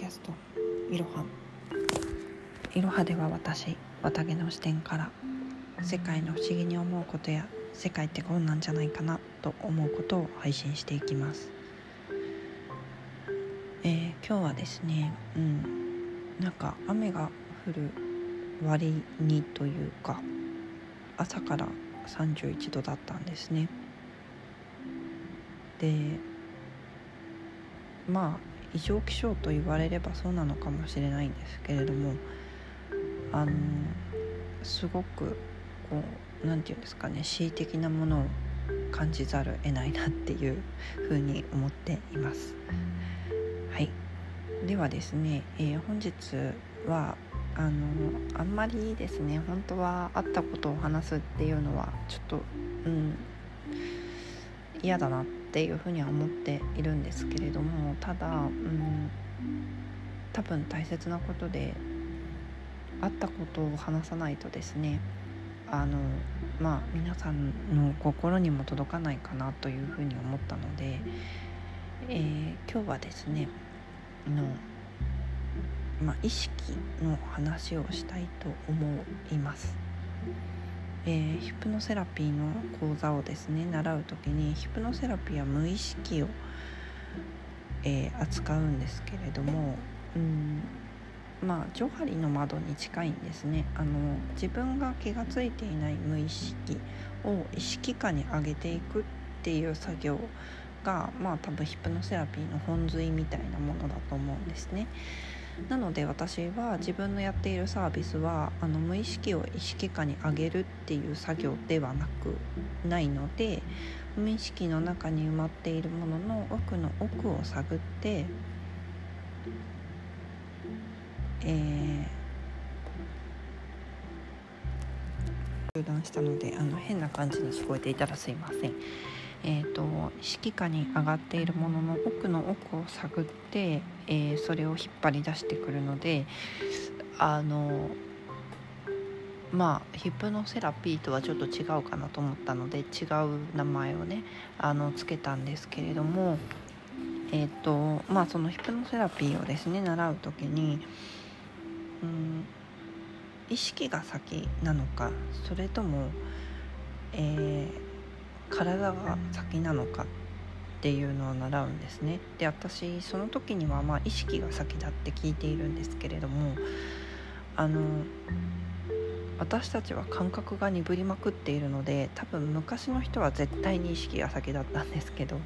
キャストいろはいろはでは私綿毛の視点から世界の不思議に思うことや世界ってこんなんじゃないかなと思うことを配信していきます、えー、今日はですねうん。なんか雨が降る割にというか朝から31度だったんですね。でまあ異常気象と言われればそうなのかもしれないんですけれどもあのすごくこう何て言うんですかね恣意的なものを感じざるを得ないなっていうふうに思っています。はいではですね、えー、本日はあのあんまりですね本当はあったことを話すっていうのはちょっとうん嫌だなってっていうふうには思っているんですけれどもただ、うん、多分大切なことであったことを話さないとですねあのまあ皆さんの心にも届かないかなというふうに思ったので、えー、今日はですねの、まあ、意識の話をしたいと思います。えー、ヒプノセラピーの講座をですね習う時にヒプノセラピーは無意識を、えー、扱うんですけれども、うんまあジョハリの窓に近いんですねあの自分が気が付いていない無意識を意識下に上げていくっていう作業がまあ多分ヒプノセラピーの本髄みたいなものだと思うんですね。なので私は自分のやっているサービスはあの無意識を意識下に上げるっていう作業ではなくないので無意識の中に埋まっているものの奥の奥を探ってえー、中断したのであの変な感じに聞こえていたらすいません。えーと、指揮下に上がっているものの奥の奥を探って、えー、それを引っ張り出してくるのであのまあヒプノセラピーとはちょっと違うかなと思ったので違う名前をねあのつけたんですけれどもえっ、ー、とまあそのヒプノセラピーをですね習う時にうん意識が先なのかそれとも、えー、体が先なのかっていうのを習うんですね。で私その時にはまあ意識が先だって聞いているんですけれどもあの私たちは感覚が鈍りまくっているので多分昔の人は絶対に意識が先だったんですけど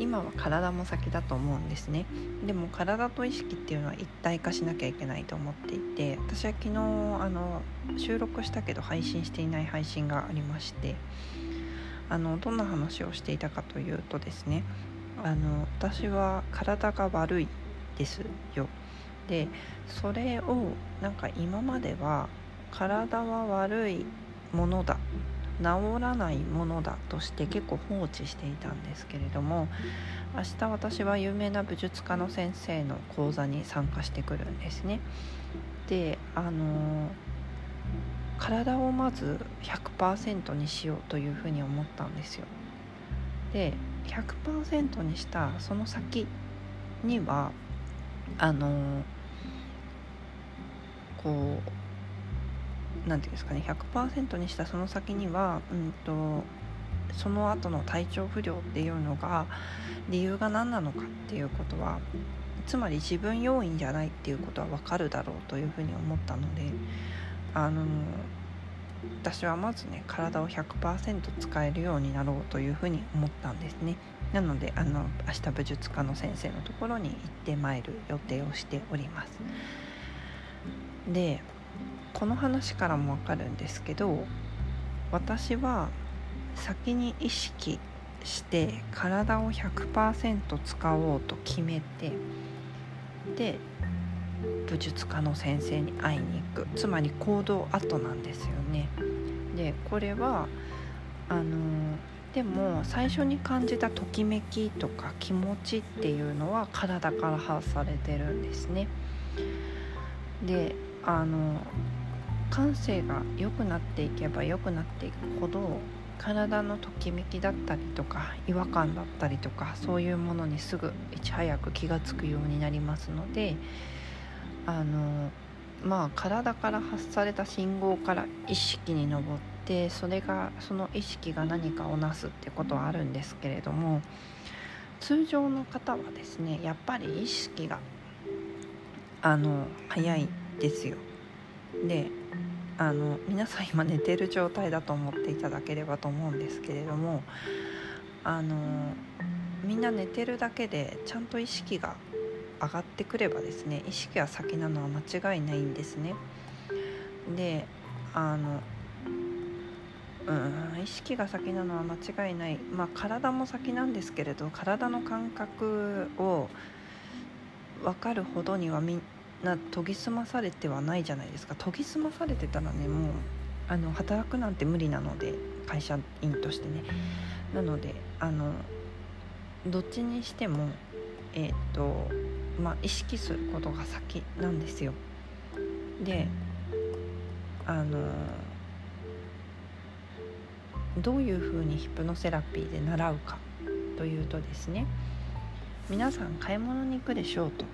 今は体も先だと思うんですねでも体と意識っていうのは一体化しなきゃいけないと思っていて私は昨日あの収録したけど配信していない配信がありましてあのどんな話をしていたかというとですねあの私は体が悪いですよでそれをなんか今までは体は悪いものだ治らないものだとして結構放置していたんですけれども明日私は有名な武術家の先生の講座に参加してくるんですね。であの体をまず100%にしようというふうに思ったんですよ。で100%にしたその先にはあのこう何て言うんですかね100%にしたその先には、うんと、その後の体調不良っていうのが理由が何なのかっていうことはつまり自分要因じゃないっていうことは分かるだろうというふうに思ったのであの私はまずね体を100%使えるようになろうというふうに思ったんですね。なのであの明日武術家の先生のところに行ってまいる予定をしております。でこの話からもわかるんですけど私は先に意識して体を100%使おうと決めてで武術家の先生に会いに行くつまり行動後なんですよね。でこれはあのでも最初に感じたときめきとか気持ちっていうのは体から発されてるんですね。であの感性が良くなっていけば良くなっていくほど体のときめきだったりとか違和感だったりとかそういうものにすぐいち早く気が付くようになりますのであのまあ体から発された信号から意識に上ってそれがその意識が何かをなすってことはあるんですけれども通常の方はですねやっぱり意識があの早いですよ。であの皆さん今寝てる状態だと思っていただければと思うんですけれどもあのみんな寝てるだけでちゃんと意識が上がってくればですね意識が先なのは間違いないんですね。であのうん意識が先なのは間違いない。まあ体も先なんですけれど体の感覚を分かるほどにはみんな研ぎ澄まされてはないじゃないですか。研ぎ澄まされてたらねもうあの働くなんて無理なので会社員としてね。なのであのどっちにしてもえっ、とまあ意識することが先なんですよ。であのどういうふうにヒプノセラピーで習うかというとですね皆さん買い物に行くでしょうと。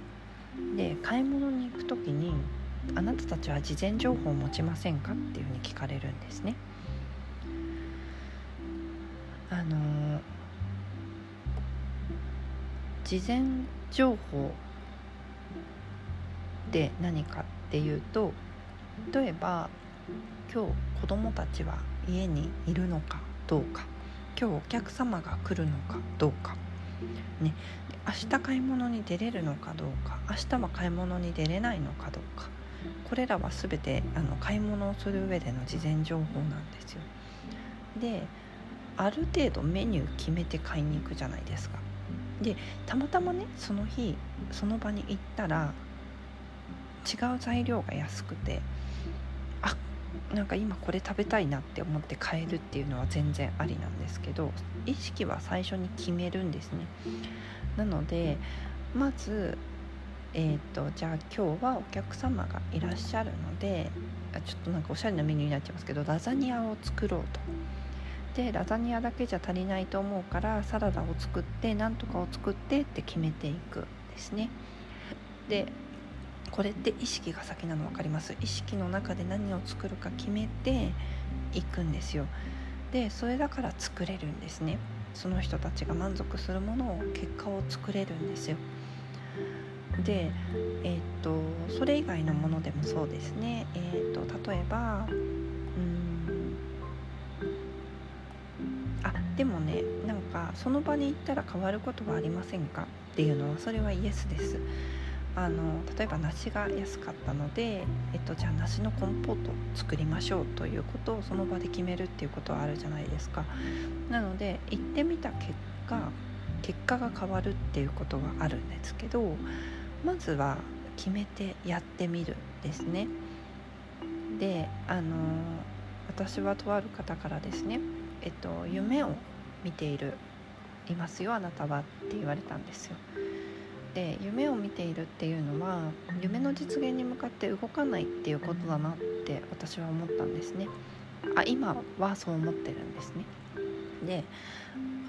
で買い物に行く時にあなたたちは事前情報を持ちませんかっていうふうに聞かれるんですね。あの事前情報で何かっていうと例えば今日子供たちは家にいるのかどうか今日お客様が来るのかどうかね明日買い物に出れるのかどうか明日は買い物に出れないのかどうかこれらは全てあの買い物をする上での事前情報なんですよ。である程度メニュー決めて買いに行くじゃないですか。でたまたまねその日その場に行ったら違う材料が安くてあなんか今これ食べたいなって思って買えるっていうのは全然ありなんですけど意識は最初に決めるんですねなのでまずえーと、じゃあ今日はお客様がいらっしゃるのでちょっとなんかおしゃれなメニューになっちゃいますけどラザニアを作ろうと。でラザニアだけじゃ足りないと思うからサラダを作ってなんとかを作ってって決めていくですね。でこれって意識が先なの分かります？意識の中で何を作るか決めていくんですよ。でそれだから作れるんですね。その人たちが満足するものを結果を作れるんですよ。でえー、っとそれ以外のものでもそうですね。えー、っと例えばうんあでもねなんかその場に行ったら変わることはありませんか？っていうのはそれはイエスです。あの例えば梨が安かったので、えっと、じゃあ梨のコンポートを作りましょうということをその場で決めるっていうことはあるじゃないですか。なので行ってみた結果結果が変わるっていうことがあるんですけどまずは決めてやってみるですね。であの私はとある方からですねえっと夢を見ているいますよあなたはって言われたんですよ。で夢を見ているっていうのは夢の実現に向かって動かないっていうことだなって私は思ったんですね。あ今はそう思ってるんですね。で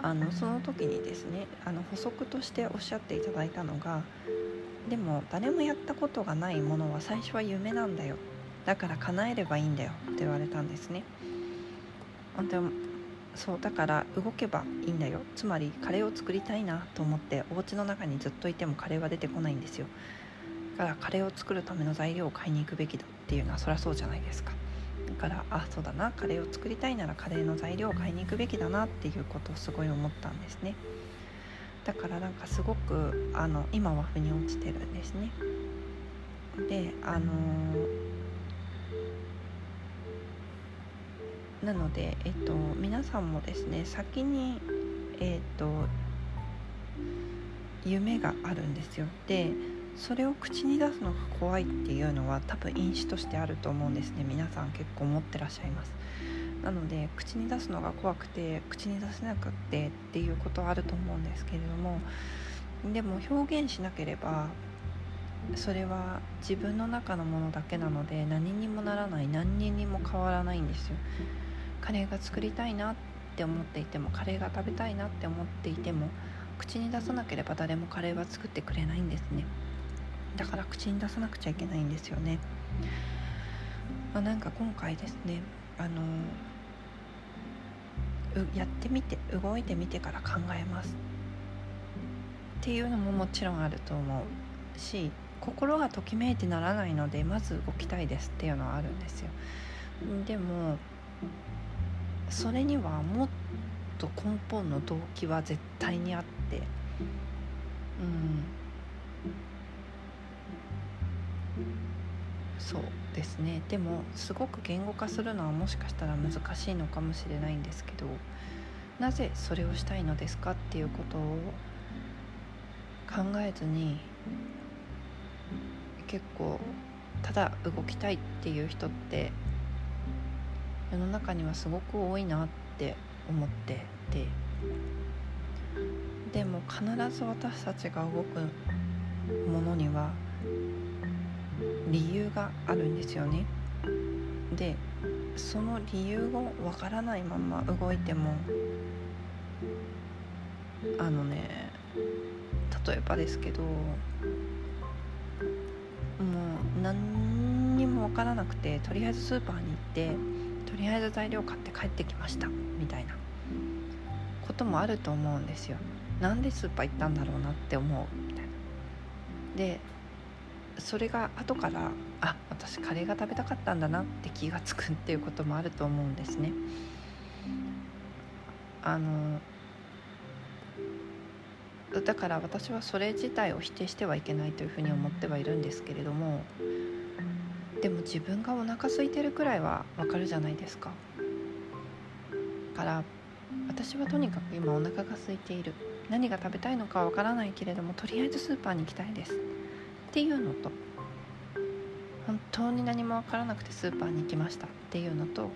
あのその時にですねあの補足としておっしゃっていただいたのがでも誰もやったことがないものは最初は夢なんだよ。だから叶えればいいんだよって言われたんですね。そうだから動けばいいんだよ。つまりカレーを作りたいなと思ってお家の中にずっといてもカレーは出てこないんですよ。だからカレーを作るための材料を買いに行くべきだっていうのはそりゃそうじゃないですか。だからあそうだな。カレーを作りたいならカレーの材料を買いに行くべきだなっていうことをすごい思ったんですね。だからなんかすごくあの今は腑に落ちてるんですね。であのーなので、えっと、皆さんもですね先に、えっと、夢があるんですよ。でそれを口に出すのが怖いっていうのは多分因子としてあると思うんですね。皆さん結構持ってらっしゃいます。なので口に出すのが怖くて口に出せなくってっていうことはあると思うんですけれどもでも表現しなければそれは自分の中のものだけなので何にもならない何にも変わらないんですよ。カレーが作りたいなって思っていてもカレーが食べたいなって思っていても口に出さなければ誰もカレーは作ってくれないんですね。だから口に出さなくちゃいけないんですよね、まあ、なんか今回ですねあのやってみて動いてみてから考えますっていうのももちろんあると思うし心がときめいてならないのでまず動きたいですっていうのはあるんですよ。でもそれにはもっと根本の動機は絶対にあってうん。そうですね。でもすごく言語化するのはもしかしたら難しいのかもしれないんですけどなぜそれをしたいのですかっていうことを考えずに結構ただ動きたいっていう人って世の中にはすごく多いなって思ってて。でも必ず私たちが動くものには理由があるんですよね。でその理由をわからないまま動いてもあのね例えばですけどもう何にもわからなくてとりあえずスーパーに行ってとりあえず材料買って帰ってきました。みたいなこともあると思うんですよ。なんでスーパー行ったんだろうなって思う。みたいな。でそれが後からあ私カレーが食べたかったんだなって気が付くっていうこともあると思うんですね。あのだから私はそれ自体を否定してはいけないというふうに思ってはいるんですけれどもでも自分がお腹空いてるくらいはわかるじゃないですか。から私はとにかく今お腹が空いている。何が食べたいのかわからないけれどもとりあえずスーパーに行きたいです。っていうのと本当に何も分からなくてスーパーに行きました。っていうのと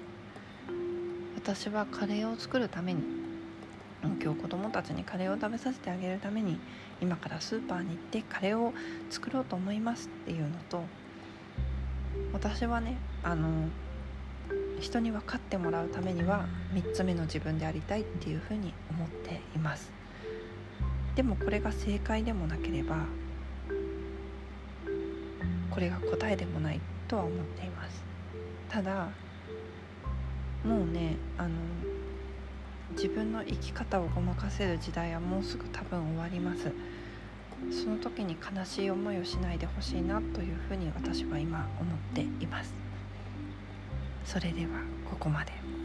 私はカレーを作るために今日子供たちにカレーを食べさせてあげるために今からスーパーに行ってカレーを作ろうと思います。っていうのと私はねあの人に分かってもらうためには3つ目の自分でありたいっていうふうに思っています。でもこれが正解でもなければこれが答えでもないとは思っています。ただもうねあの自分の生き方をごまかせる時代はもうすぐ多分終わりますその時に悲しい思いをしないでほしいなというふうに私は今思っていますそれではここまで。